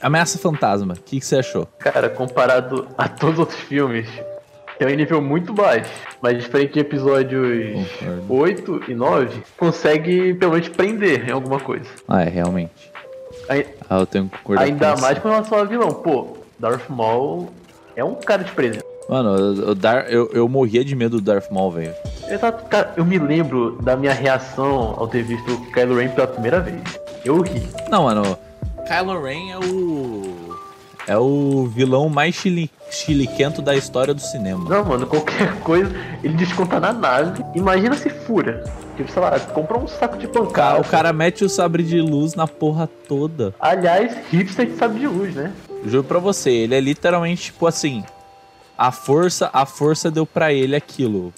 Ameaça Fantasma, o que, que você achou? Cara, comparado a todos os outros filmes, tem um nível muito baixo. Mas diferente de episódios Concordo. 8 e 9, consegue pelo menos prender em alguma coisa. Ah, é, realmente. Ah, eu tenho que concordar Ainda com mais com relação ao vilão. Pô, Darth Maul é um cara de presente. Mano, eu, eu, Dar- eu, eu morria de medo do Darth Maul, velho. Cara, eu me lembro da minha reação ao ter visto o Kylo Ren pela primeira vez. Eu ri. Não, mano, Kylo Ren é o... É o vilão mais chili, chiliquento da história do cinema. Não, mano, qualquer coisa ele desconta na nave. Imagina se fura. Tipo, sei lá, compra um saco de pancada. o cara mete o sabre de luz na porra toda. Aliás, hipster que sabe de luz, né? Juro pra você, ele é literalmente tipo assim. A força, a força deu pra ele aquilo.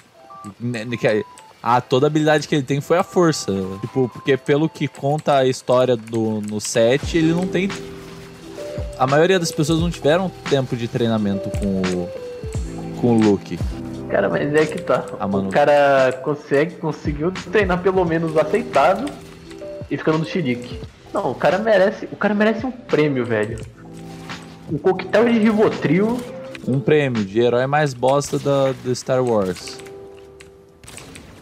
A toda habilidade que ele tem foi a força. Tipo, porque pelo que conta a história do no set, ele não tem. A maioria das pessoas não tiveram tempo de treinamento com o. com o Luke. Cara, mas é que tá. Ah. O cara consegue, conseguiu treinar pelo menos aceitável e ficando no xerique. Não, o cara merece. O cara merece um prêmio, velho. Um coquetel de Rivotril. Um prêmio de herói mais bosta da, do Star Wars.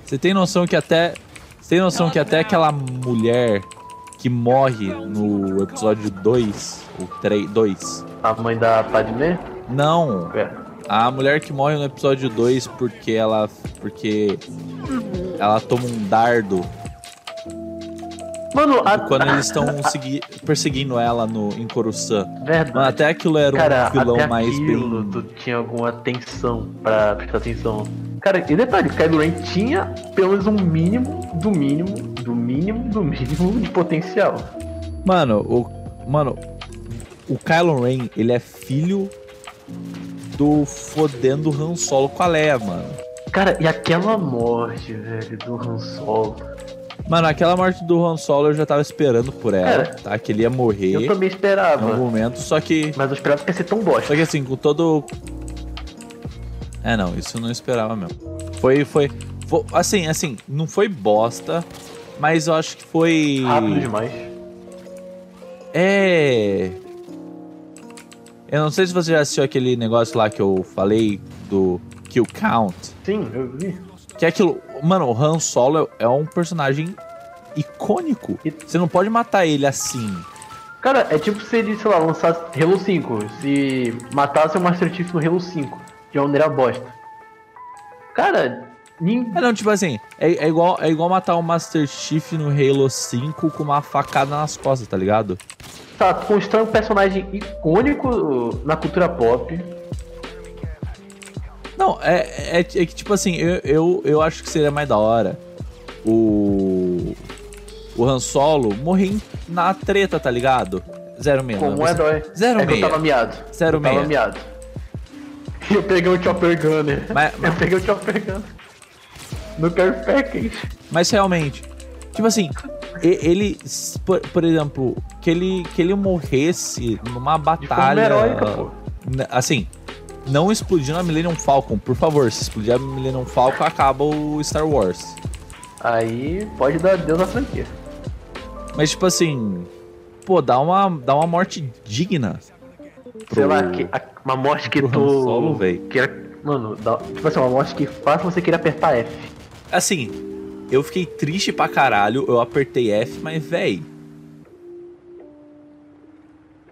Você tem noção que até. Você tem noção que até aquela mulher que morre no episódio 2, ou 3, 2. A mãe da Padmé. Não, É. a mulher que morre no episódio 2 porque ela. porque ela toma um dardo Mano, a. quando eles estão segui- perseguindo ela no, em Coruscant. Verdade. Mano, até aquilo era um Cara, vilão até mais bem. tu tinha alguma atenção pra prestar atenção. Cara, e detalhe, Kylo Ren tinha pelo menos um mínimo, do mínimo, do mínimo, do mínimo de potencial. Mano, o. Mano, o Kylo Ren, ele é filho do fodendo Han Solo com a Leia, mano. Cara, e aquela morte, velho, do Han Solo. Mano, aquela morte do Han Solo eu já tava esperando por ela, Cara, tá? Que ele ia morrer Eu também esperava. algum momento, só que. Mas eu esperava que ia ser tão bosta. Só que assim, com todo. É, não, isso eu não esperava mesmo. Foi, foi. fo- assim, assim, não foi bosta, mas eu acho que foi. Rápido demais. É. Eu não sei se você já assistiu aquele negócio lá que eu falei do Kill Count. Sim, eu vi. Que é aquilo. Mano, o Han Solo é um personagem icônico. Você não pode matar ele assim. Cara, é tipo se ele, sei lá, lançasse Halo 5. Se matasse o Master Chief no Halo 5. De uma maneira bosta. Cara, ninguém. É não, tipo assim, é, é igual, é igual matar o Master Chief no Halo 5 com uma facada nas costas, tá ligado? Tá, constrói um personagem icônico na cultura pop. Não, é, é, é que tipo assim, eu, eu, eu acho que seria mais da hora o. O Han Solo morrer na treta, tá ligado? Zero meia. Como não, um você- herói. Zero é que eu tava miado. Zero eu tava miado. Eu peguei o Chopper Gunner. Mas- Eu peguei o Chopper Gunner. No Care Package. Mas realmente, tipo assim, ele, por, por exemplo, que ele, que ele morresse numa batalha. heróica, pô. n- Assim, não explodindo a Millennium Falcon, por favor. Se explodir a Millennium Falcon, acaba o Star Wars. Aí pode dar Deus à franquia. Mas, tipo assim, pô, dá uma, dá uma morte digna. Sei pro- lá, que, a- uma morte que tu. Solo, queira- Mano, dá, tipo assim, uma morte que faça você querer apertar F. Assim, eu fiquei triste pra caralho, eu apertei F, mas, véi.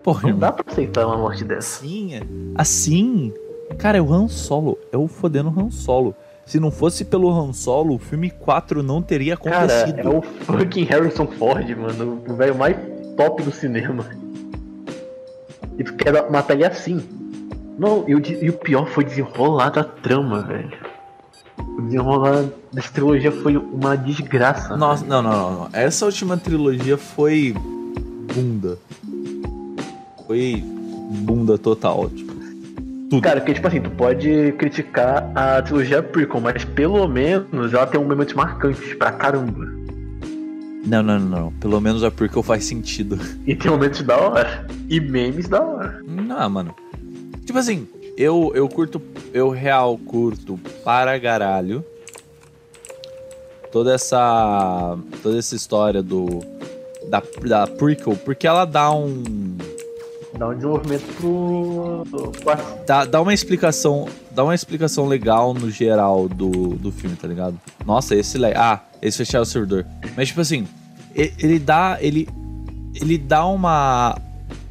Porra, Não irmão. dá pra aceitar uma morte dessa. Assim, assim, cara, é o Han Solo, é o fodendo Han Solo. Se não fosse pelo Han Solo, o filme 4 não teria Cara, acontecido. é o fucking Harrison Ford, mano. O velho mais top do cinema. E tu quer dar- matar ele assim. Não, e o, e pior foi desenrolar da trama, velho. O desenrolar dessa trilogia foi uma desgraça. Nossa, não, não, não, não. Essa última trilogia foi bunda. Foi bunda total, tipo. Tudo. Cara, porque tipo assim, tu pode criticar a trilogia prequel, mas pelo menos ela tem um momentos marcantes pra caramba. Não, não, não, não. Pelo menos é porque faz sentido. E tem momentos da hora. E memes da hora. Não, mano. Tipo assim, eu, eu curto. Eu real curto para garalho. Toda essa. Toda essa história do. Da, da prequel, porque ela dá um. Dá um desenvolvimento pro. pro... Dá, dá uma explicação. Dá uma explicação legal no geral do, do filme, tá ligado? Nossa, esse. Ah, esse fechar o servidor. Mas, tipo assim, ele, ele dá. Ele. Ele dá uma.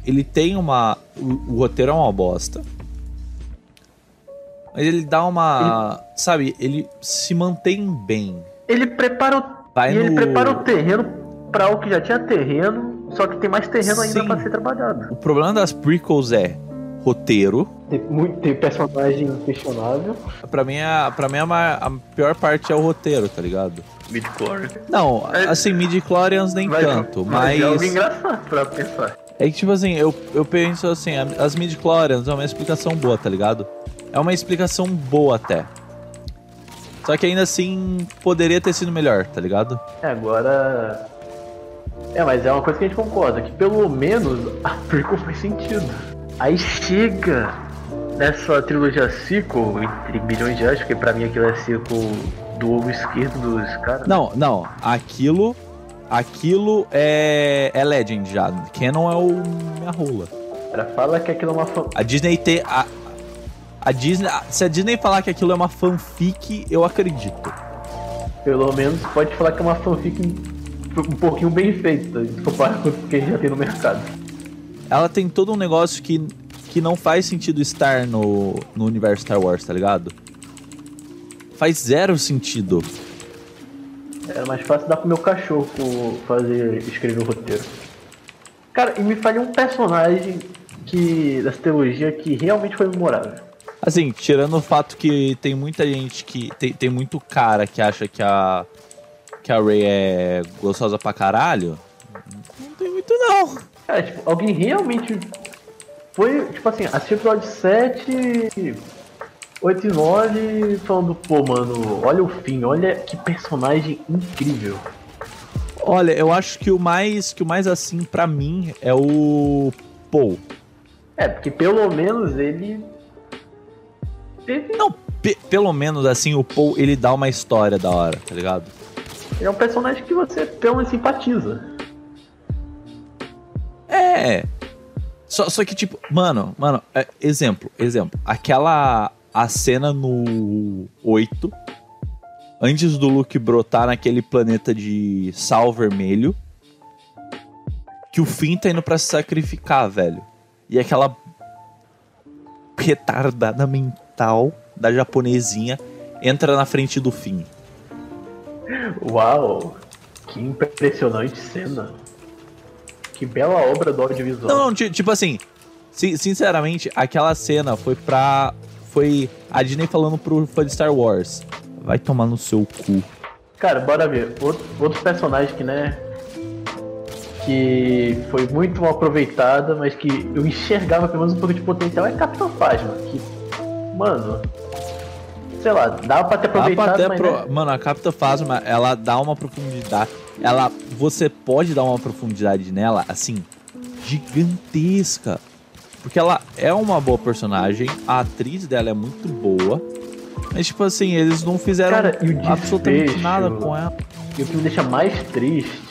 Ele tem uma. O, o roteiro é uma bosta. Mas ele dá uma. Ele, sabe, ele se mantém bem. Ele prepara o. Vai no... ele prepara o terreno para o que já tinha terreno só que tem mais terreno ainda para ser trabalhado. O problema das prequels é roteiro. Tem, muito, tem personagem questionável. Pra mim, a, pra mim a, a pior parte é o roteiro, tá ligado? Mid-chlorians. Não, é, assim, mid-chlorians nem vai, tanto, mas... É algo engraçado pra pensar. É que, tipo assim, eu, eu penso assim, as mid-chlorians é uma explicação boa, tá ligado? É uma explicação boa até. Só que ainda assim, poderia ter sido melhor, tá ligado? É, agora é, mas é uma coisa que a gente concorda, que pelo menos a prequel faz sentido. Aí chega nessa trilogia sequel, entre milhões de anos, porque pra mim aquilo é sequel do ovo esquerdo dos caras. Não, não, aquilo... Aquilo é, é Legend já. Canon é o minha rola. Ela fala que aquilo é uma fan... A Disney tem... A, a Disney... Se a Disney falar que aquilo é uma fanfic, eu acredito. Pelo menos pode falar que é uma fanfic um pouquinho bem feita, comparado com o que a gente já tem no mercado. Ela tem todo um negócio que, que não faz sentido estar no, no universo Star Wars, tá ligado? Faz zero sentido. Era mais fácil dar pro meu cachorro fazer escrever o roteiro. Cara, e me fale um personagem que dessa teologia que realmente foi memorável. Assim, tirando o fato que tem muita gente que. Tem, tem muito cara que acha que a que a Ray é gostosa pra caralho, não tem muito não. É, tipo, alguém realmente foi, tipo assim, assistiu o episódio 7, 8 e 9 falando, pô, mano, olha o fim, olha que personagem incrível. Olha, eu acho que o mais que o mais assim para mim é o Paul. É, porque pelo menos ele Não, pe pelo menos assim o Paul ele dá uma história da hora, tá ligado? É um personagem que você pelo menos simpatiza. É. Só, só que, tipo, mano, mano, é, exemplo, exemplo. Aquela. A cena no 8. Antes do Luke brotar naquele planeta de sal vermelho. Que o Finn tá indo pra se sacrificar, velho. E aquela retardada mental da japonesinha entra na frente do Finn. Uau! Que impressionante cena. Que bela obra do audiovisual. Não, não, tipo assim, sinceramente, aquela cena foi pra. Foi a Disney falando pro fã de Star Wars. Vai tomar no seu cu. Cara, bora ver. Outro, outro personagem que, né? Que foi muito mal aproveitada, mas que eu enxergava pelo menos um pouco de potencial é Capitão Phasma. Que, mano, sei lá, dá pra ter aproveitado, pra pro... né? Mano, a Capta Phasma, ela dá uma profundidade. Ela, você pode dar uma profundidade nela, assim, gigantesca. Porque ela é uma boa personagem, a atriz dela é muito boa. Mas, tipo assim, eles não fizeram Cara, absolutamente nada com ela. E o que me deixa mais triste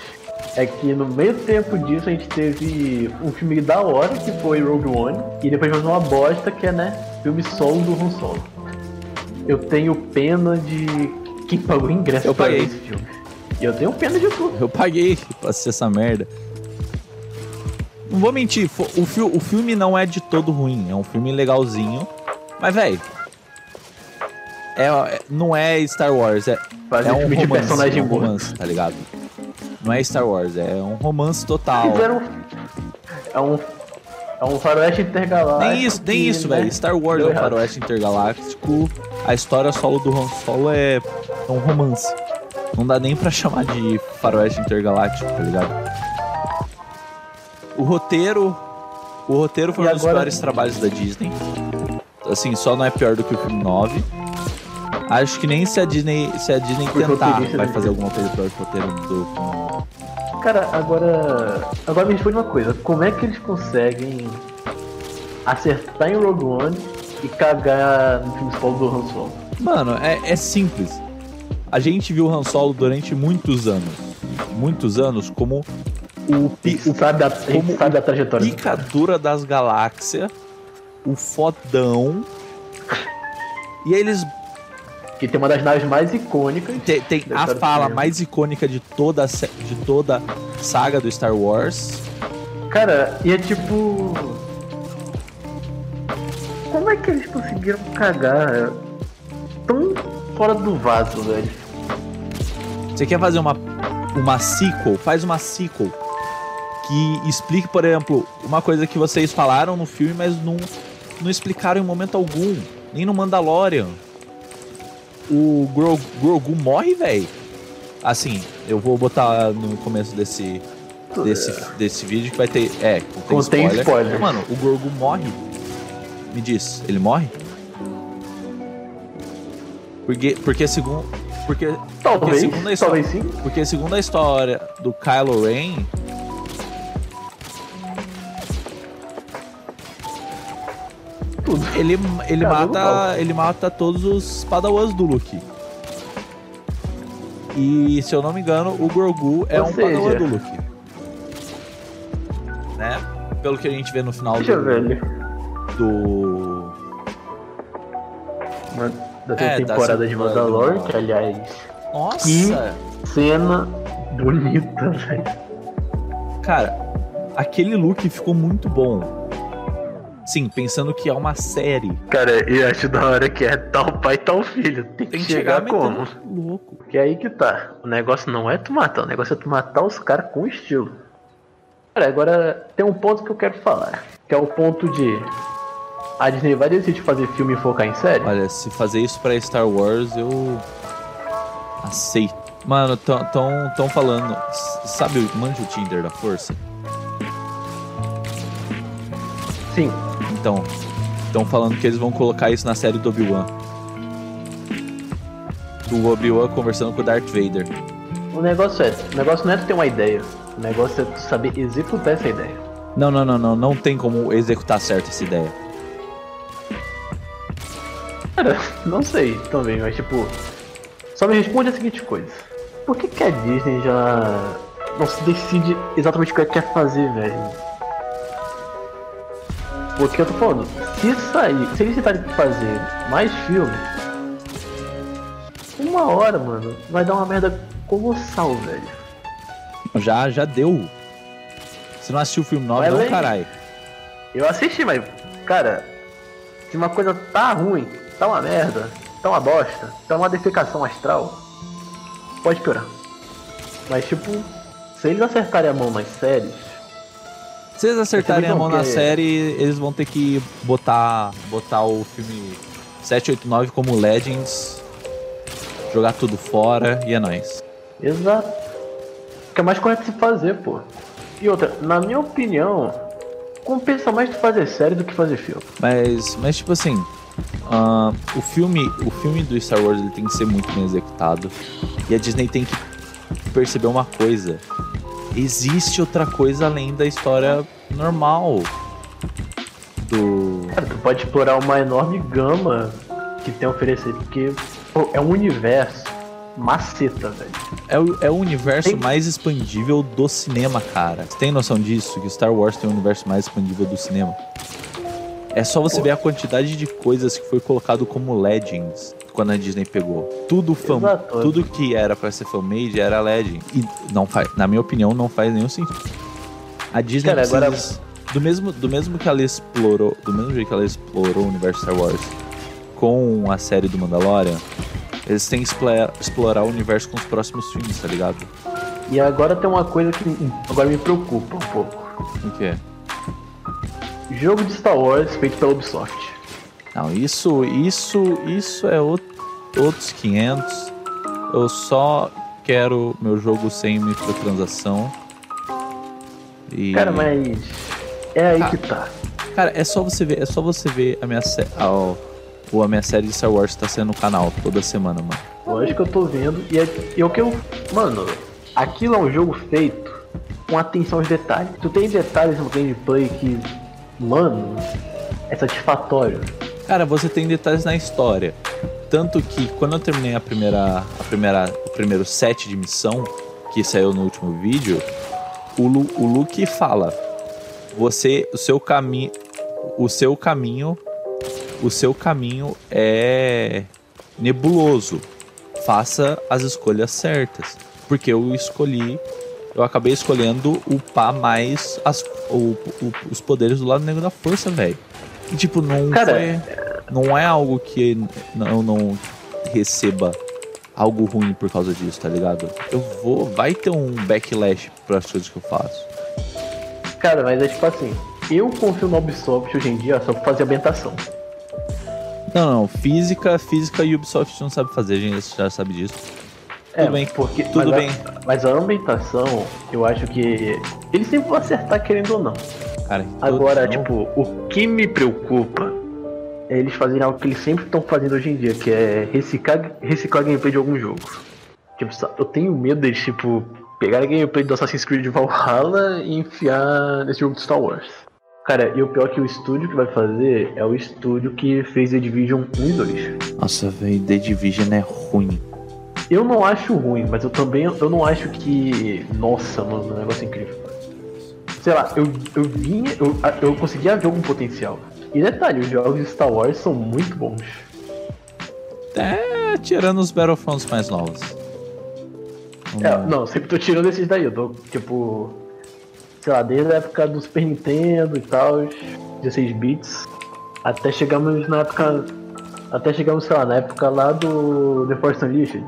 é que no meio tempo disso a gente teve um filme da hora que foi Rogue One, e depois mais uma bosta que é, né, filme solo do Han Solo eu tenho pena de quem pagou ingresso eu paguei. esse filme. E eu tenho pena de tudo. Eu paguei pra assistir essa merda. Não vou mentir, o, fi o filme não é de todo ruim. É um filme legalzinho. Mas, velho. É, é, não é Star Wars, é, é um romance, personagem é um romance, tá ligado? Não é Star Wars, é um romance total. Fizeram... É um é um faroeste intergaláctico. Nem isso, nem isso, né? velho. Star Wars é um faroeste intergaláctico. A história solo do Han Solo é, um romance. Não dá nem pra chamar de faroeste intergaláctico, tá ligado? O roteiro. O roteiro foi e um dos agora... piores trabalhos da Disney. Assim, só não é pior do que o filme 9. Acho que nem se a Disney, se a Disney tentar, vai fazer alguma coisa pior que o roteiro do filme Cara, agora. Agora me responde uma coisa. Como é que eles conseguem acertar em Rogue One e cagar no filme solo do Han Solo? Mano, é, é simples. A gente viu Han Solo durante muitos anos. Muitos anos como o, pi, o sabe da, como sabe da trajetória. Picadura das galáxias, o fodão. E aí eles que tem uma das naves mais icônicas. Tem, tem a fala mais icônica de toda, a, de toda saga do Star Wars. Cara, e é tipo. Como é que eles conseguiram cagar tão fora do vaso, velho? Você quer fazer uma, uma sequel? Faz uma sequel que explique, por exemplo, uma coisa que vocês falaram no filme, mas não, não explicaram em momento algum. Nem no Mandalorian o Grogu, Grogu morre, velho. Assim, eu vou botar no começo desse desse, desse vídeo que vai ter. É, tem spoiler. spoiler. Mano, o Grogu morre. Me diz, ele morre? Porque, porque segundo. Porque, talvez, porque segundo a história, talvez sim. Porque segundo a história do Kylo Ren, tudo. Ele, ele, mata, ele mata todos os padawans do Luke. E se eu não me engano, o Grogu é Ou um seja... padawan do Luke. Né? Pelo que a gente vê no final Deixa do. Velho. Do. Da é, temporada de Mandalorian, que aliás. Nossa! Que cena bonita, velho. Cara, aquele look ficou muito bom. Sim, pensando que é uma série. Cara, eu acho da hora que é tal pai, tal filho. Tem, Tem que, chegar, chegar como? Louco. Porque é aí que tá. O negócio não é tu matar, o negócio é tu matar os caras com estilo. Cara, agora tem um ponto que eu quero falar. Que é o ponto de. A Disney vai decidir fazer filme e focar em série? Olha, se fazer isso pra Star Wars, eu. aceito. Mano, tão, tão, tão falando. Sabe o Mande o Tinder da Força? Sim. Então, estão falando que eles vão colocar isso na série do Obi-Wan. Do Obi-Wan conversando com o Darth Vader. O negócio é, o negócio não é tu ter uma ideia, o negócio é tu saber executar essa ideia. Não, não, não, não, não tem como executar certo essa ideia. Cara, não sei também, mas tipo, só me responde a seguinte coisa. Por que, que a Disney já não se decide exatamente o que ela quer fazer, velho? Porque eu tô falando, se sair, se eles tentarem fazer mais filmes, uma hora, mano, vai dar uma merda colossal, velho. Já, já deu. Você não assistiu o filme 9, não, caralho. Eu assisti, mas, cara, se uma coisa tá ruim, tá uma merda, tá uma bosta, tá uma defecação astral, pode piorar. Mas, tipo, se eles acertarem a mão nas séries, se eles acertarem a mão na série, eles vão ter que botar, botar o filme 789 como Legends, jogar tudo fora e é nóis. Exato. Que é mais correto se fazer, pô. E outra, na minha opinião, compensa mais tu fazer série do que fazer filme. Mas, mas tipo assim, uh, o filme, o filme do Star Wars ele tem que ser muito bem executado e a Disney tem que perceber uma coisa existe outra coisa além da história normal do. Cara, tu pode explorar uma enorme gama que tem a oferecer, porque pô, é um universo maceta, velho. É o, é o universo tem... mais expandível do cinema, cara. Você tem noção disso? Que Star Wars tem o universo mais expandível do cinema? É só você ver a quantidade de coisas que foi colocado como Legends quando a Disney pegou. Tudo fan, tudo que era para ser fan-made era Legend. E não faz, na minha opinião, não faz nenhum sentido. A Disney Cara, precisa, agora... do mesmo do mesmo que ela explorou, do mesmo jeito que ela explorou o universo Star Wars com a série do Mandalorian, eles têm que explorar, explorar o universo com os próximos filmes, tá ligado? E agora tem uma coisa que agora me preocupa um pouco. O que é? Jogo de Star Wars feito pela Ubisoft. Não, isso, isso, isso é outro, outros 500. Eu só quero meu jogo sem microtransação. E... Cara, mas é aí ah, que tá. Cara, é só você ver, é só você ver a minha série, a, a minha série de Star Wars tá sendo no canal toda semana, mano. Lógico que eu tô vendo e é, e é o que eu, mano, aquilo é um jogo feito com atenção aos detalhes. Tu tem detalhes no gameplay que, mano, é satisfatório. Cara, você tem detalhes na história. Tanto que quando eu terminei a primeira, a primeira, o primeiro set de missão, que saiu no último vídeo, o, Lu, o Luke fala: você, o seu caminho, o seu caminho, o seu caminho é nebuloso. Faça as escolhas certas, porque eu escolhi, eu acabei escolhendo upar mais as, o, o, os poderes do lado negro da força, velho. E tipo, não Cara, foi, não é algo que não, não receba algo ruim por causa disso, tá ligado? Eu vou, vai ter um backlash para as coisas que eu faço. Cara, mas é tipo assim, eu confio no Ubisoft hoje em dia só pra fazer ambientação. Não, não, física, física e Ubisoft não sabe fazer, a gente já sabe disso. Tudo bem, porque, tudo mas bem. A, mas a ambientação, eu acho que eles sempre vão acertar querendo ou não. Cara, Agora, tipo, o que me preocupa é eles fazerem algo que eles sempre estão fazendo hoje em dia, que é reciclar, reciclar gameplay de algum jogo. Tipo, eu tenho medo deles, tipo, pegar a gameplay do Assassin's Creed Valhalla e enfiar nesse jogo de Star Wars. Cara, e o pior é que o estúdio que vai fazer é o estúdio que fez The Division 1 e 2. Nossa, velho, The Division é ruim. Eu não acho ruim, mas eu também eu não acho que. Nossa, mano, é um negócio incrível. Sei lá, eu, eu vinha. Eu, eu conseguia ver algum potencial. E detalhe, os jogos de Star Wars são muito bons. É, tirando os Battlefronts mais novos. É, não, sempre tô tirando esses daí, eu tô, tipo. Sei lá, desde a época do Super Nintendo e tal, 16 bits, até chegamos na época. Até chegamos, sei lá, na época lá do The Force Unleashed.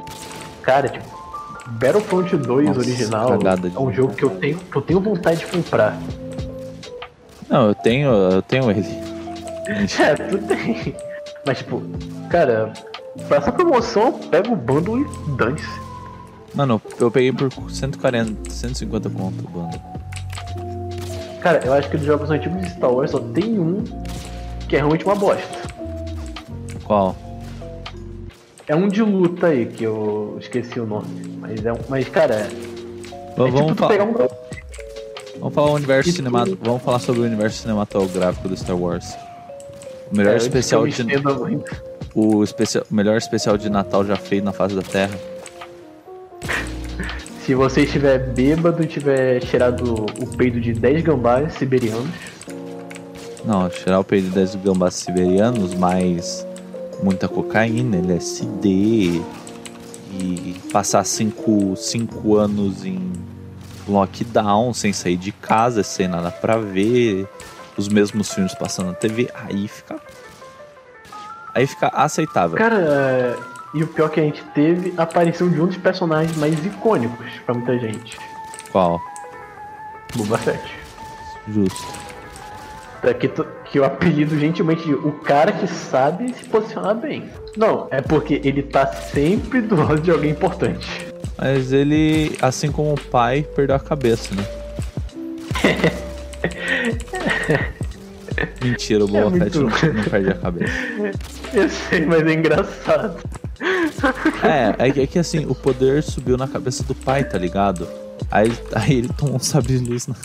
Cara, tipo, Battlefront 2 Nossa, original é um jogo que eu tenho, que eu tenho vontade de comprar. Não, eu tenho, eu tenho ele. É, tu tem. Mas tipo, cara, pra essa promoção, pega o bundle e dane-se. Mano, eu peguei por 140, 150 conto o bando. Cara, eu acho que dos jogos antigos de Star Wars só tem um que é realmente uma bosta. Qual? É um de luta aí, que eu esqueci o nome. Mas é um. Mas, cara, é, é Vamos, tipo pegar um. vamos falar o universo tu- cinematográfico. Vamos falar sobre o universo cinematográfico do Star Wars. O melhor É, especial de o, especial, o melhor especial de Natal já feito na face da Terra. Se você estiver bêbado e tiver cheirado o peido de 10 gambás siberianos, Não, tirar o peito das gambás siberianos, mais muita cocaína, LSD e passar cinco, cinco anos em lockdown, sem sair de casa, sem nada pra ver, os mesmos filmes passando na TV, aí fica. Aí fica aceitável. cara, é, e o pior é que a gente teve a aparição de um dos personagens mais icônicos pra muita gente. Qual? Boba Fett. Justo. É que, tu- que o apelido gentilmente de o cara que sabe se posicionar bem. Não, é porque ele tá sempre do lado de alguém importante. Mas ele, assim como o pai, perdeu a cabeça, né? Mentira, o Boba É Fett não, não perde a cabeça. Eu sei, mas é engraçado. É, é que, é que assim, o poder subiu na cabeça do pai, tá ligado? Aí, aí ele tomou um sabre de luz na.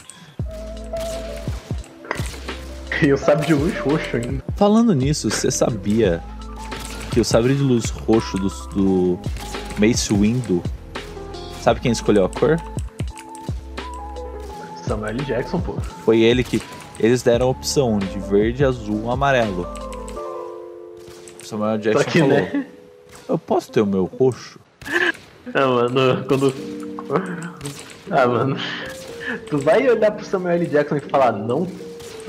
E o sabe de luz roxo ainda. Falando nisso, você sabia que o sabre de luz roxo do, do Mace Windu. Sabe quem escolheu a cor? Samuel L. Jackson, pô. Foi ele que. Eles deram a opção de verde, azul, amarelo. Samuel Jackson que, falou: né? Eu posso ter o meu roxo? Ah, mano, quando. Ah, mano. Tu vai olhar pro Samuel L. Jackson e falar não?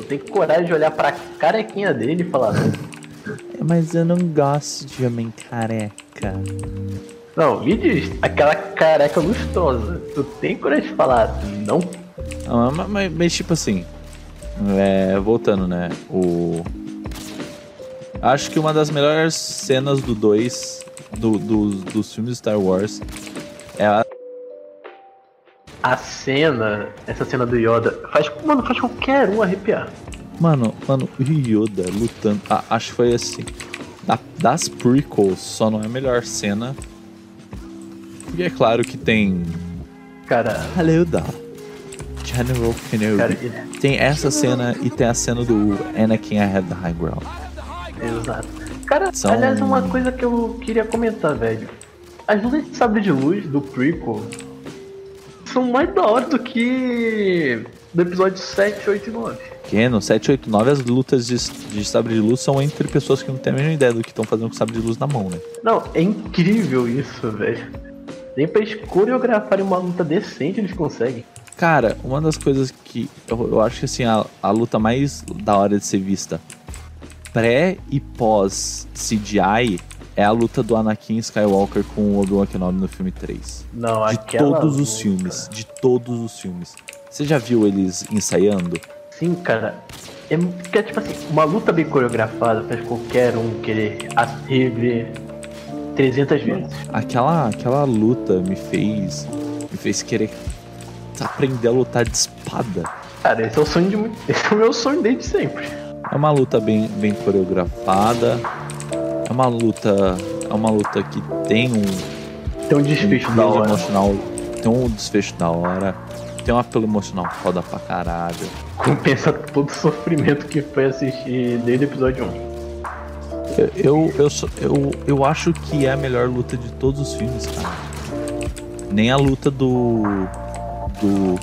Tu tem coragem de olhar pra carequinha dele e falar? É, Mas eu não gosto de homem careca. Não, me diz, aquela careca lustrosa. Tu tem coragem de falar não? Ah, mas, mas- mas, tipo assim, é, voltando, né? O. Acho que uma das melhores cenas do 2 do, do- dos filmes Star Wars é a. A cena, essa cena do Yoda, faz, mano, faz qualquer um arrepiar. Mano, mano, o Yoda lutando. ah, acho que foi assim. da- das prequels, só não é a melhor cena. Porque é claro que tem. Cara, da General Kenobi. cara, ele- Tem essa cena e tem a cena do Anakin Ahead the High Ground. exato. Cara, São- aliás, uma coisa que eu queria comentar, velho. As lutas de sabre de luz do prequel são mais da hora do que do episódio 7, 8 e 9. Porque no 7, 8, 9 as lutas de, de sabre de luz são entre pessoas que não têm a mesma ideia do que estão fazendo com sabre de luz na mão, né? Não, é incrível isso, velho. Nem pra eles coreografarem uma luta decente eles conseguem. Cara, uma das coisas que eu, eu acho que assim, a, a luta mais da hora de ser vista pré e pós CGI é a luta do Anakin Skywalker com o Obi-Wan Kenobi no filme 3. Não, De todos os luta- filmes, de todos os filmes. Você já viu eles ensaiando? Sim, cara. É, porque, tipo assim, uma luta bem coreografada faz qualquer um querer a- rever 300 vezes. Aquela, aquela luta me fez me fez querer aprender a lutar de espada. Cara, esse é o sonho de. Esse é o meu sonho desde sempre. É uma luta bem, bem coreografada. É uma luta. É uma luta que tem um, Tem um um desfecho da peso hora. emocional. Tem um desfecho da hora. Tem um apelo emocional foda pra caralho. Compensa todo o sofrimento que foi assistir desde o episódio 1. Eu, eu, eu, eu, eu acho que é a melhor luta de todos os filmes, cara. Nem a luta do. do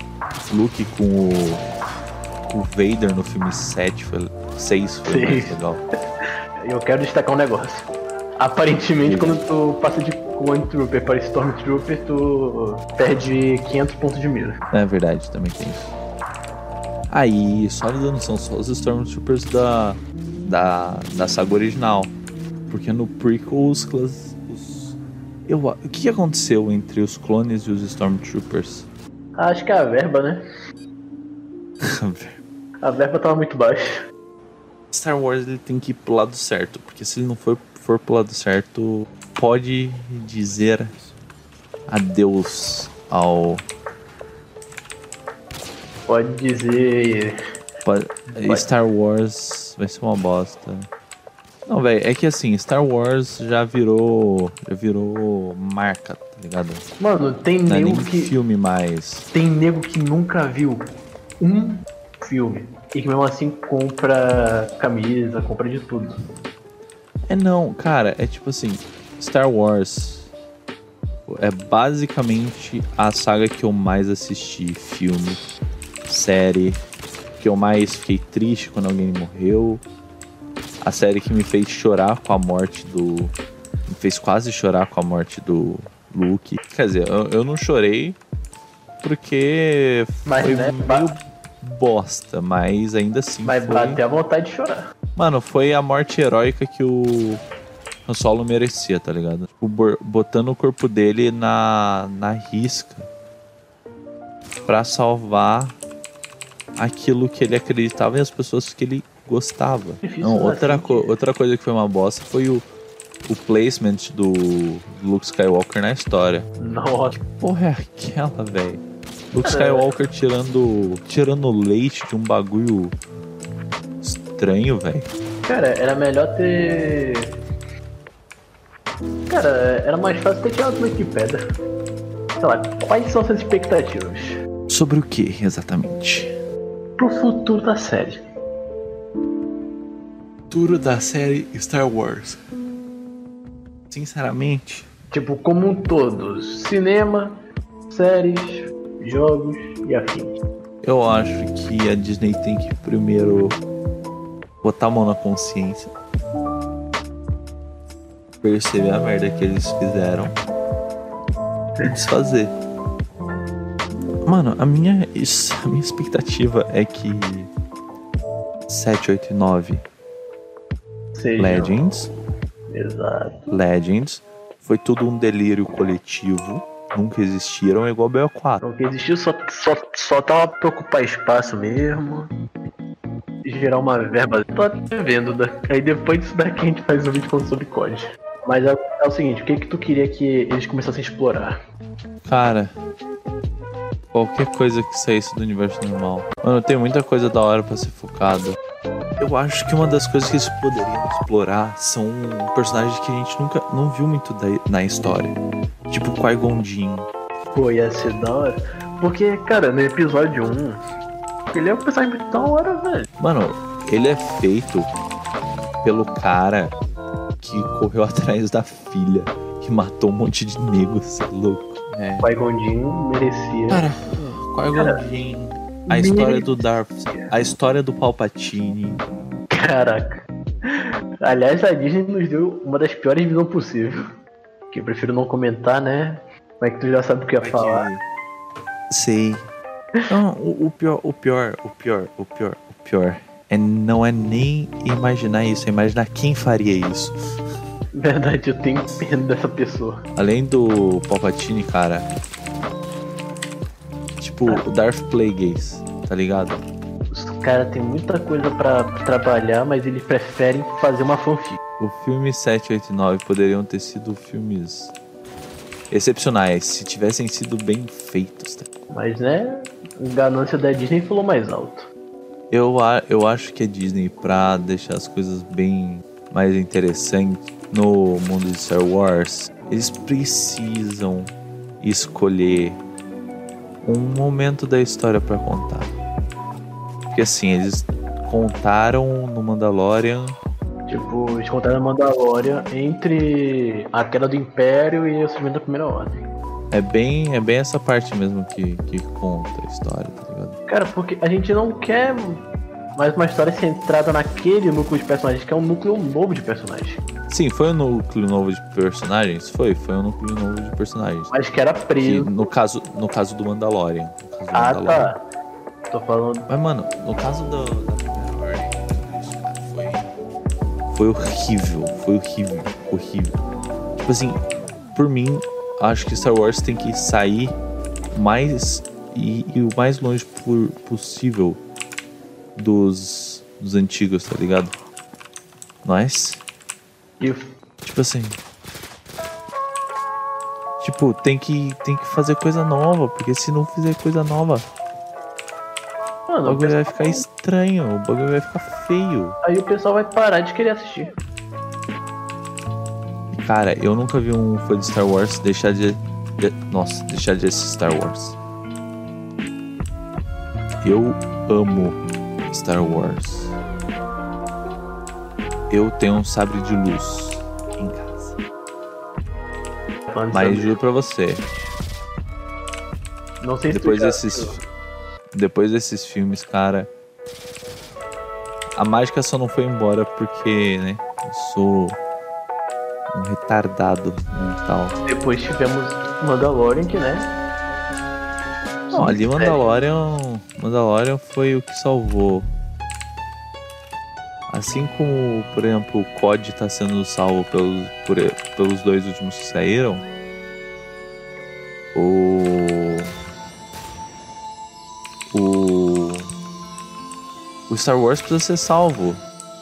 Luke com o. o Vader no filme 7 foi. 6 foi Sim. mais legal. Eu quero destacar um negócio. Aparentemente, quando tu passa de Clone Trooper para Stormtrooper, tu perde 500 pontos de mira. É verdade, também tem isso. Aí, só dando são só os Stormtroopers da, da, da saga original. Porque no prequel os, clas- os eu, o que aconteceu entre os clones e os Stormtroopers? Acho que é a verba, né? A verba tava muito baixa. Star Wars ele tem que ir pro lado certo, porque se ele não for, for pro lado certo, pode dizer adeus ao. Pode dizer. pode- Star Wars vai ser uma bosta. Não, velho, é que assim, Star Wars já virou. Já virou marca, tá ligado? Mano, tem Não é nem nego que. filme mais. Tem nego que nunca viu um filme. E que mesmo assim compra camisa, compra de tudo. É não, cara, é tipo assim, Star Wars é basicamente a saga que eu mais assisti, filme, série, que eu mais fiquei triste quando alguém morreu, a série que me fez chorar com a morte do, me fez quase chorar com a morte do Luke. Quer dizer, eu, eu não chorei porque Mas, foi né, meio bosta, mas ainda assim Mas foi... bater a vontade de chorar. Mano, foi a morte heróica que o Han Solo merecia, tá ligado? Tipo, botando o corpo dele na, na risca pra salvar aquilo que ele acreditava e as pessoas que ele gostava. Difícil, Não, né, outra, assim, co- que- outra coisa que foi uma bosta foi o, o placement do Luke Skywalker na história. Nossa. Porra, é aquela, velho? Luke Cara, Skywalker tirando, tirando leite de um bagulho estranho, velho. Cara, era melhor ter. Cara, era mais fácil ter tirado leite de pedra. Sei lá, quais são suas expectativas Sobre o que exatamente? pro futuro da série? Futuro da série Star Wars. Sinceramente, Tipo, como um todo: cinema, séries, jogos e afins. eu acho que a Disney tem que primeiro botar a mão na consciência. Perceber a merda que eles fizeram e desfazer. Mano, a minha, isso- a minha expectativa é que 7, 8 e 9 Seja. Legends Exato. Legends foi tudo um delírio coletivo. Nunca existiram, é igual BO4. Não que existiu, só, só, só tava pra ocupar espaço mesmo. Gerar uma verba. Tô até vendo. né? Aí depois disso daqui a gente faz um vídeo falando sobre COD. Mas é, é o seguinte, o que que tu queria que eles começassem a explorar? Cara, qualquer coisa que saísse do universo normal. Mano, tem muita coisa da hora pra ser focado. Eu acho que uma das coisas que eles poderiam explorar são personagens que a gente nunca não viu muito da- na história. Tipo Qui-Gon Jinn. Pô, ia ser da hora. Porque, cara, no episódio 1, ele é um personagem muito da hora, velho. Mano, ele é feito pelo cara que correu atrás da filha e matou um monte de negros, cê é louco. É. Qui-Gon Jinn merecia. Cara, Qui-Gon Jinn, a história do Darth, a história do Palpatine. Caraca. Aliás, a Disney nos deu uma das piores visões possível. Que eu prefiro não comentar, né? Mas que tu já sabe o que ia falar. Sei. Não, o, o pior, o pior, o pior, o pior, o pior. É, não é nem imaginar isso, é imaginar quem faria isso. Verdade, eu tenho pena dessa pessoa. Além do Palpatine, cara. Tipo, o Darth Plagueis, tá ligado? Os caras têm muita coisa pra trabalhar, mas eles preferem fazer uma fanfic. O filme 7, 8 e 9 poderiam ter sido filmes excepcionais se tivessem sido bem feitos. Tá? Mas né, a ganância da Disney falou mais alto. Eu, eu acho que a Disney, pra deixar as coisas bem mais interessantes no mundo de Star Wars, eles precisam escolher um momento da história pra contar. Porque assim, eles contaram no Mandalorian Tipo, eles contaram a Mandalorian entre a queda do Império e o surgimento da Primeira Ordem. É bem, é bem essa parte mesmo que, que conta a história, tá ligado? Cara, porque a gente não quer mais uma história centrada naquele núcleo de personagens, que é um núcleo novo de personagens. Sim, foi um núcleo novo de personagens? Foi, foi um núcleo novo de personagens. Mas que era Que preso. no caso, no caso do Mandalorian. caso do Ah, Mandalorian. tá. Tô falando. Mas, mano, no caso do, da Foi horrível. Foi horrível. Horrível. Tipo assim, por mim, acho que Star Wars tem que sair mais. E, e o mais longe por, possível dos, dos antigos, tá ligado? Mas, E tipo assim. Tipo, tem que, tem que fazer coisa nova, porque se não fizer coisa nova, Mano, o bagulho vai ficar estranho, o bagulho vai ficar feio. aí o pessoal vai parar de querer assistir. Cara, eu nunca vi um fã de Star Wars deixar de. de- nossa, deixar de assistir Star Wars. Eu amo Star Wars. Eu tenho um sabre de luz em casa. Mas juro pra você, não sei se depois desses. Depois desses filmes, cara. A mágica só não foi embora porque, né? Eu sou um retardado mental. Depois tivemos Mandalorian, que né? Não, ali. Mandalorian, Mandalorian foi o que salvou. Assim como, por exemplo, o COD tá sendo salvo pelos, por- pelos dois últimos que saíram. O. Star Wars precisa ser salvo.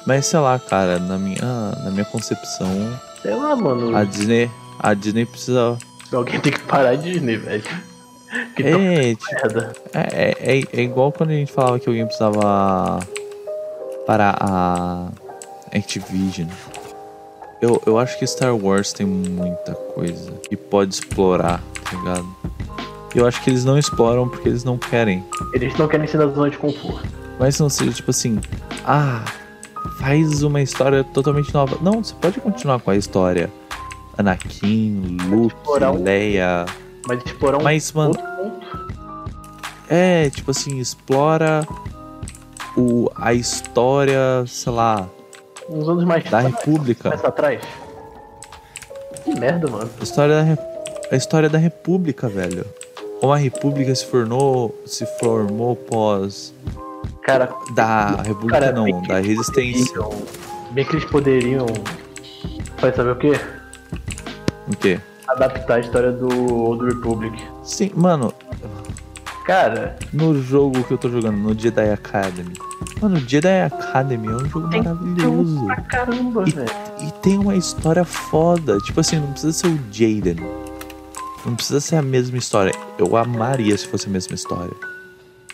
Mas sei lá, cara, na minha, na minha concepção, Sei lá, mano. a Disney, a Disney precisa. Alguém tem que parar de Disney, velho. Que É, tipo. É, é, é, é igual quando a gente falava que alguém precisava parar a Activision. Eu, eu acho que Star Wars tem muita coisa que pode explorar, tá ligado? E eu acho que eles não exploram porque eles não querem. Eles não querem ser da zona de conforto. Mas não seja tipo assim, ah, faz uma história totalmente nova. Não, você pode continuar com a história. Anakin, Luke, um- Leia. Mas explorar um Mas, mano, outro ponto. É, tipo assim, explora o, a história, sei lá, Uns anos mais da República. mais atrás. Que merda, mano. A história da, Re- a história da República, velho. Como a República se formou, se formou pós Cara, da República cara, não, da Resistência. poderiam- Bem que eles poderiam. Vai saber o quê? O quê? Adaptar a história do Old Republic. Sim, mano, Cara, no jogo que eu tô jogando, no Jedi Academy. Mano, o Jedi Academy é um jogo Tem maravilhoso. pra caramba, E, velho. e tem uma história foda. Tipo assim, não precisa ser o Jaden. Não precisa ser a mesma história. Eu amaria se fosse a mesma história.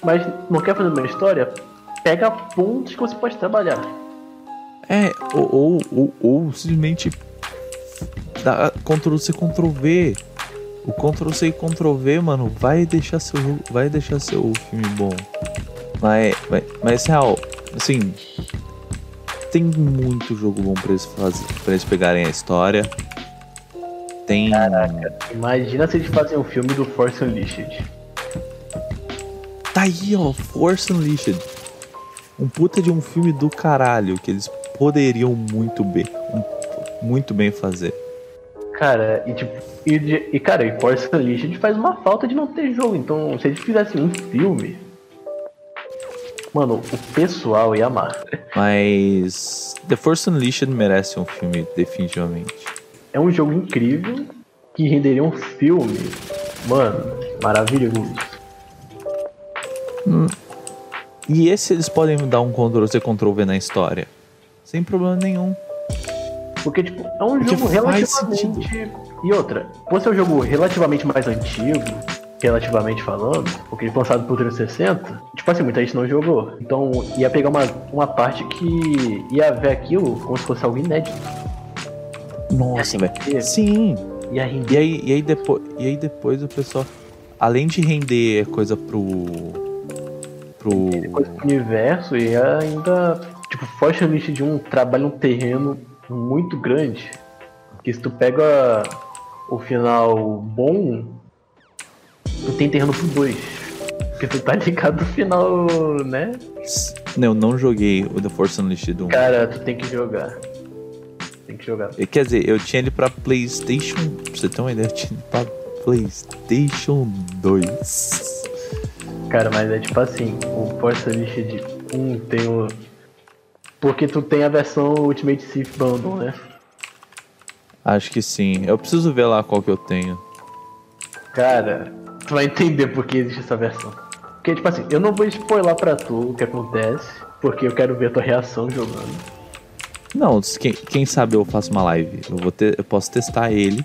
Mas não quer fazer uma história? Pega pontos que você pode trabalhar. É, ou, ou, ou, ou simplesmente dá Ctrl C, Ctrl V. O Ctrl C e Ctrl V, mano, vai deixar seu vai deixar seu filme bom. Mas, mas, mas real, assim, tem muito jogo bom pra eles fazer, para eles pegarem a história Tem. Imagina se eles fazem um filme do Force Unleashed. Aí, ó, Force Unleashed. Um puta de um filme do caralho que eles poderiam muito bem, muito bem fazer. Cara, e tipo, e, e cara, e Force Unleashed faz uma falta de não ter jogo. Então, se eles fizessem um filme, mano, o pessoal ia amar. Mas The Force Unleashed merece um filme, definitivamente. É um jogo incrível que renderia um filme, mano, maravilhoso. E esse eles podem dar um Ctrl C Ctrl V na história. Sem problema nenhum. Porque, tipo, é um Porque jogo relativamente. E outra, por ser um jogo relativamente mais antigo, relativamente falando, porque ele lançado pro 360, tipo assim, muita gente não jogou. Então ia pegar uma, uma parte que ia ver aquilo como se fosse algo inédito. Nossa, velho. Sim. ia E aí, e, aí depois, e aí depois o pessoal, além de render coisa pro. Pro. universo e ainda, tipo, Force Unleashed de um trabalho um terreno muito grande. Que se tu pega o final bom, tu tem terreno pro dois. Porque tu tá ligado no final, né? Não, eu não joguei o The Force Unleashed 1. Cara, tu tem que jogar. Tem que jogar. E, Quer dizer, eu tinha ele pra PlayStation. Pra você ter uma ideia, eu tinha ele pra PlayStation 2. Cara, mas é tipo assim, o Force Unleashed 1 tem o. Porque tu tem a versão Ultimate Sith Bundle, né? Acho que sim. Eu preciso ver lá qual que eu tenho. Cara, tu vai entender por que existe essa versão. Porque, tipo assim, eu não vou spoiler pra tu o que acontece, porque eu quero ver a tua reação jogando. Não, quem, quem sabe eu faço uma live. Eu, vou ter, eu posso testar ele.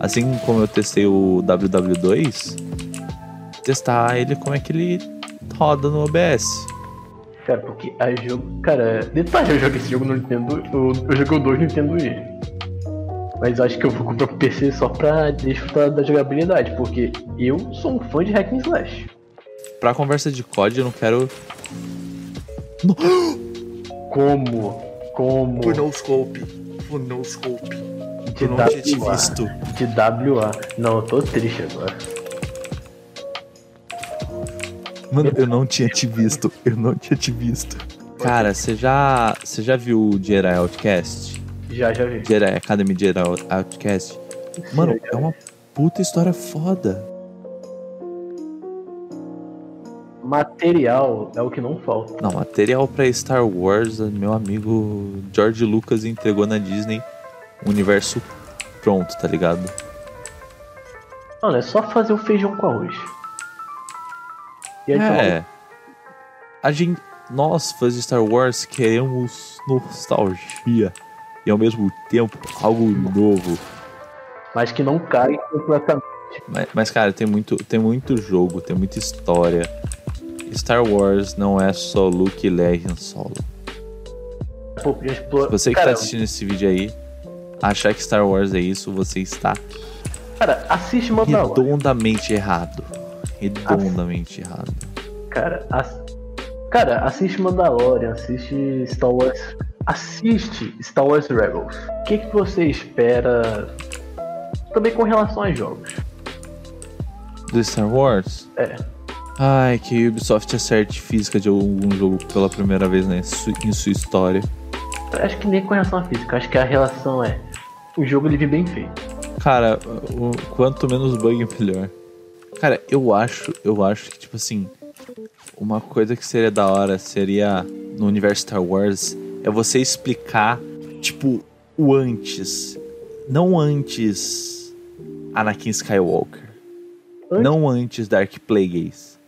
Assim como eu testei o WW2. Testar ele como é que ele roda no OBS. Cara, porque a jogo. Cara, detalhe, eu joguei esse jogo no Nintendo. Eu, eu joguei o 2 no Nintendo Wii. Mas eu acho que eu vou comprar pro PC só pra desfrutar da jogabilidade, porque eu sou um fã de hack and slash. Pra conversa de COD, eu não quero. Como? Como? no scope. Por no scope. de WA. De WA. Não, eu tô triste agora. Mano, eu não tinha te visto. Eu não tinha te visto. Cara, você já. Você já viu o Jedi Outcast? Já, já vi. Jedi Academy Jedi Outcast? Mano, é uma puta história foda. Material é o que não falta. Não, material pra Star Wars, meu amigo George Lucas entregou na Disney um universo pronto, tá ligado? Mano, é só fazer o feijão com arroz. E aí, É. A gente, nós, fãs de Star Wars, queremos nostalgia e ao mesmo tempo algo novo. mas que não cai completamente. Mas, mas, cara, tem muito, tem muito jogo, tem muita história. Star Wars não é só Luke, Leia e Han Solo. Pô, podia explorar. Você que cara, tá assistindo esse vídeo aí, achar que Star Wars é isso, você está cara, assiste Mandalorian. redondamente errado. Redondamente errado. Cara, ass... cara, assiste Mandalorian, assiste Star Wars. Assiste Star Wars Rebels. O que, que você espera também com relação aos jogos? Do Star Wars? É. Ai, que a Ubisoft acerte física de algum jogo pela primeira vez né, em sua história. Acho que nem com relação à física, acho que a relação é. O jogo ele vem bem feito. Cara, o, quanto menos bug, melhor. Cara, eu acho, eu acho que, tipo assim, uma coisa que seria da hora seria, no universo Star Wars, é você explicar, tipo, o antes. Não antes Anakin Skywalker. Antes- Não antes Dark Plagueis.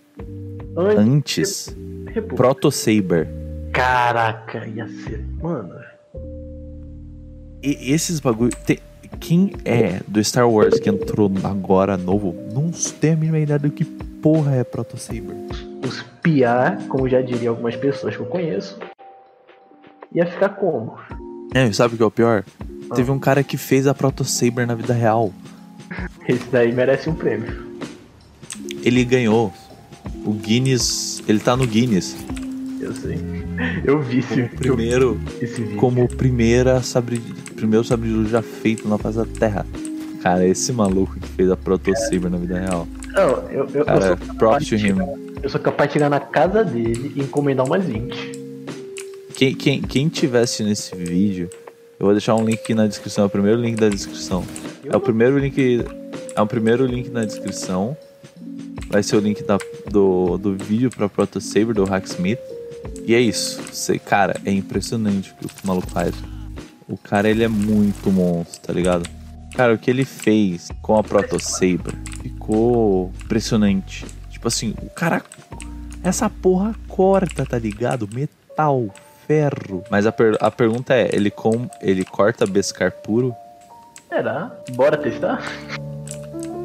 Antes. Antes. Proto Saber. Caraca, ia ser. Mano. E esses bagulho. tem- quem é do Star Wars que entrou agora novo não tem a mínima ideia do que porra é Proto Saber. Os piar, como já diriam algumas pessoas que eu conheço, ia ficar como? É, sabe o que é o pior? Teve um cara que fez a Proto Saber na vida real. Esse daí merece um prêmio. Ele ganhou o Guinness. Ele tá no Guinness Eu sei. Eu vi esse, como primeiro, esse vídeo. como primeira sabre, primeiro sabre de luz já feito na face da Terra. Cara, esse maluco que fez a Proto Saber na vida real. Não, eu, eu, Cara, eu, sou props to him. eu sou capaz de chegar na casa dele e encomendar umas 20. Quem, quem, quem tivesse nesse vídeo, eu vou deixar um link aqui na descrição. É o primeiro link da descrição. É o primeiro link. É o primeiro link na descrição. Vai ser o link da, do, do vídeo pra Proto Saber do Hacksmith. E é isso. Você, cara, é impressionante o que o maluco faz. O cara, ele é muito monstro, tá ligado? Cara, o que ele fez com a Proto Saber ficou impressionante. Tipo assim, o cara. Essa porra corta, tá ligado? Metal, ferro. Mas a, per- a pergunta é: ele, com, ele corta Beskar puro? Será? Bora testar?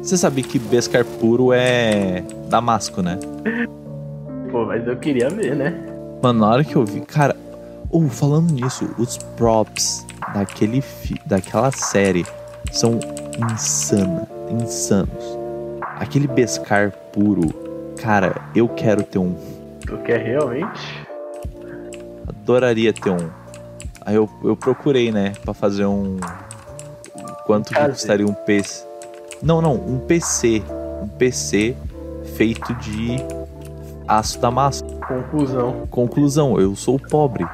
Você sabe que Beskar puro é Damasco, né? Pô, mas eu queria ver, né? Mano, na hora que eu vi, cara. Ou falando nisso, os props daquele daquela série são insana, insanos. Aquele Beskar puro, cara, eu quero ter um. Tu quer realmente? Adoraria ter um. Aí eu, eu procurei, né, pra fazer um. Quanto custaria um PC? Não, não, um PC. Um PC feito de aço damasco. Conclusão. Conclusão, eu sou pobre.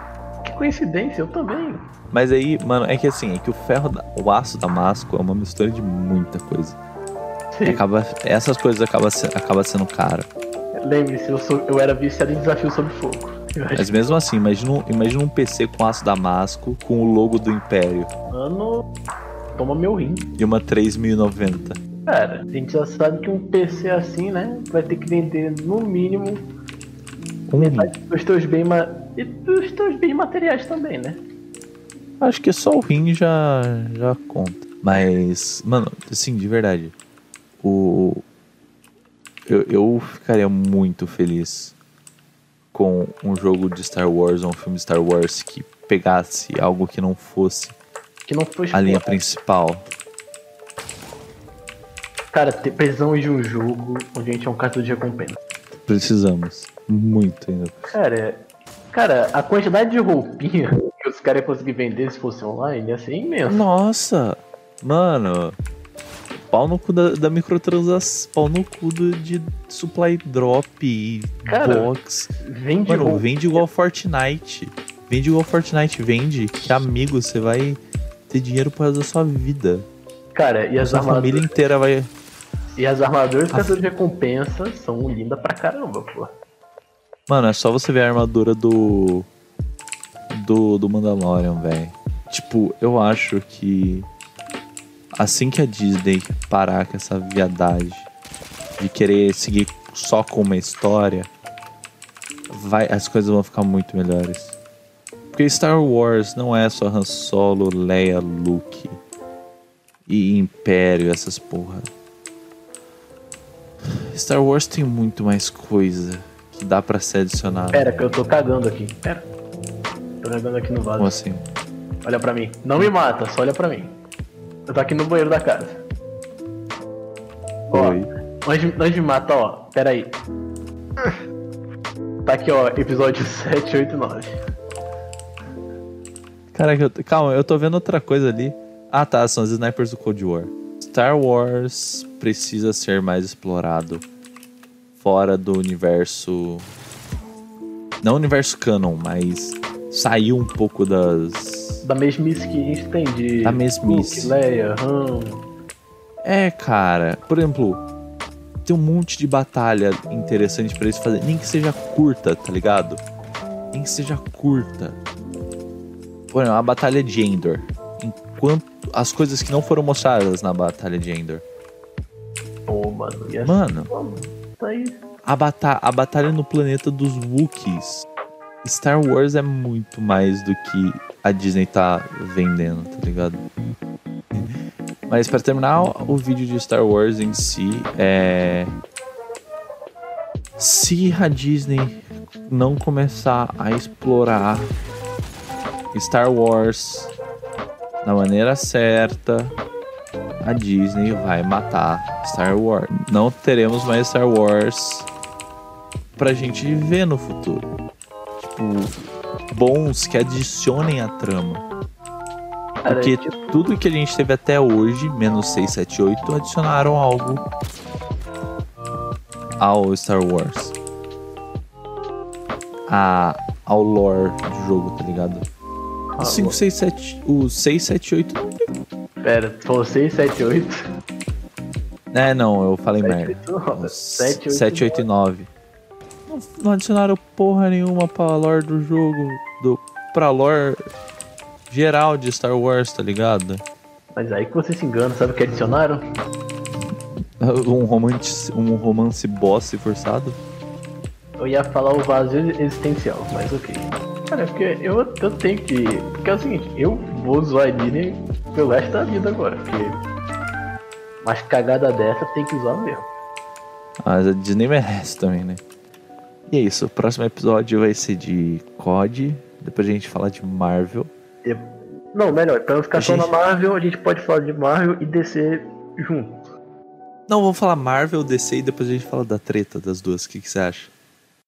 Que coincidência, eu também. Mas aí, mano, é que assim, é que o ferro, da- o aço damasco é uma mistura de muita coisa. E acaba, essas coisas acabam acaba sendo caro. Lembre-se, eu, sou, eu era viciado em desafio sob fogo. Mas mesmo assim, imagina, um- imagina um PC com aço damasco com o logo do Império mano, toma meu rim. e uma 3090. Cara, a gente já sabe que um PC assim, né, vai ter que vender no mínimo Um, metade dos teus bens e dos teus bens materiais também, né? Acho que só o rim já, já conta. Mas, mano, assim, de verdade, o eu, eu ficaria muito feliz com um jogo de Star Wars ou um filme de Star Wars que pegasse algo que não fosse Que não foi a linha principal. Cara, precisamos de um jogo onde a gente é um caçador de recompensa. Precisamos. Muito ainda. Cara, cara, a quantidade de roupinha caras iam conseguir vender se fosse online ia ser imensa. Nossa! Mano. Pau no cu da, da microtransação. Pau no cu do, de supply drop e Cara, box. Vende Mano, roupa. vende igual Fortnite. Vende igual Fortnite. Vende. Que amigo, você vai ter dinheiro pro resto da sua vida. Cara, e A as sua família armaduras, inteira vai. e as armaduras A- de recompensa são lindas pra caramba, pô. Mano, é só você ver a armadura do. Do, do Mandalorian, velho. Tipo, eu acho que. Assim que a Disney parar com essa viadagem de querer seguir só com uma história, vai, as coisas vão ficar muito melhores. Porque Star Wars não é só Han Solo, Leia, Luke e Império, essas porra. Star Wars tem muito mais coisa que dá pra ser adicionada. Pera, que eu tô cagando aqui. Pera. Tô cagando aqui no vaso. Como assim? Olha pra mim. Não me mata, só olha pra mim. Eu tô aqui no banheiro da casa. Ó, Oi. Antes, antes de me matar, ó. Pera aí. Tá aqui, ó. Episódio 7, 8 e 9. Caraca, eu, calma, eu tô vendo outra coisa ali. Ah tá, são os snipers do Cold War. Star Wars precisa ser mais explorado fora do universo. Não universo canon, mas sair um pouco das. Da mesmice que a gente tem de. Da mesmice. Luke, Leia, Han. É, cara, por exemplo, tem um monte de batalha interessante pra eles fazerem. Nem que seja curta, tá ligado? Nem que seja curta. Por exemplo, a batalha de Endor. Enquanto as coisas que não foram mostradas na batalha de Endor. Pô, mano. E essa... Mano, Tá aí. a, bata a batalha no planeta dos Wookiees. Star Wars é muito mais do que a Disney tá vendendo, tá ligado? Mas pra terminar o vídeo de Star Wars em si, é. Se a Disney não começar a explorar Star Wars da maneira certa, a Disney vai matar Star Wars. Não teremos mais Star Wars pra gente ver no futuro. Tipo, bons que adicionem a trama. Porque tudo que a gente teve até hoje, menos 6, 7, 8, adicionaram algo ao Star Wars. A, ao lore do jogo, tá ligado? O 5, 6, 7. O 6, 7, 8 não teve. Pera, falou 6, 7, 8. É, não, eu falei 7, merda. 8, 9. 7, 8, 7, 8 e 9. Não, não adicionaram porra nenhuma pra lore do jogo. Do, pra lore geral de Star Wars, tá ligado? Mas aí que você se engana, sabe o que adicionaram? Um romance, um romance boss forçado. Eu ia falar o vazio existencial, mas ok. Cara, é porque eu, eu tenho que. Porque é o seguinte, eu vou zoar a Disney pelo resto da vida agora, porque. Mas cagada dessa tem que zoar mesmo. Mas a Disney merece também, né? E é isso, o próximo episódio vai ser de COD, depois a gente fala de Marvel. E- Não, melhor, pra não ficar só na gente- Marvel, a gente pode falar de Marvel e DC junto. Não, vamos falar Marvel, DC e depois a gente fala da treta das duas. O que, que você acha?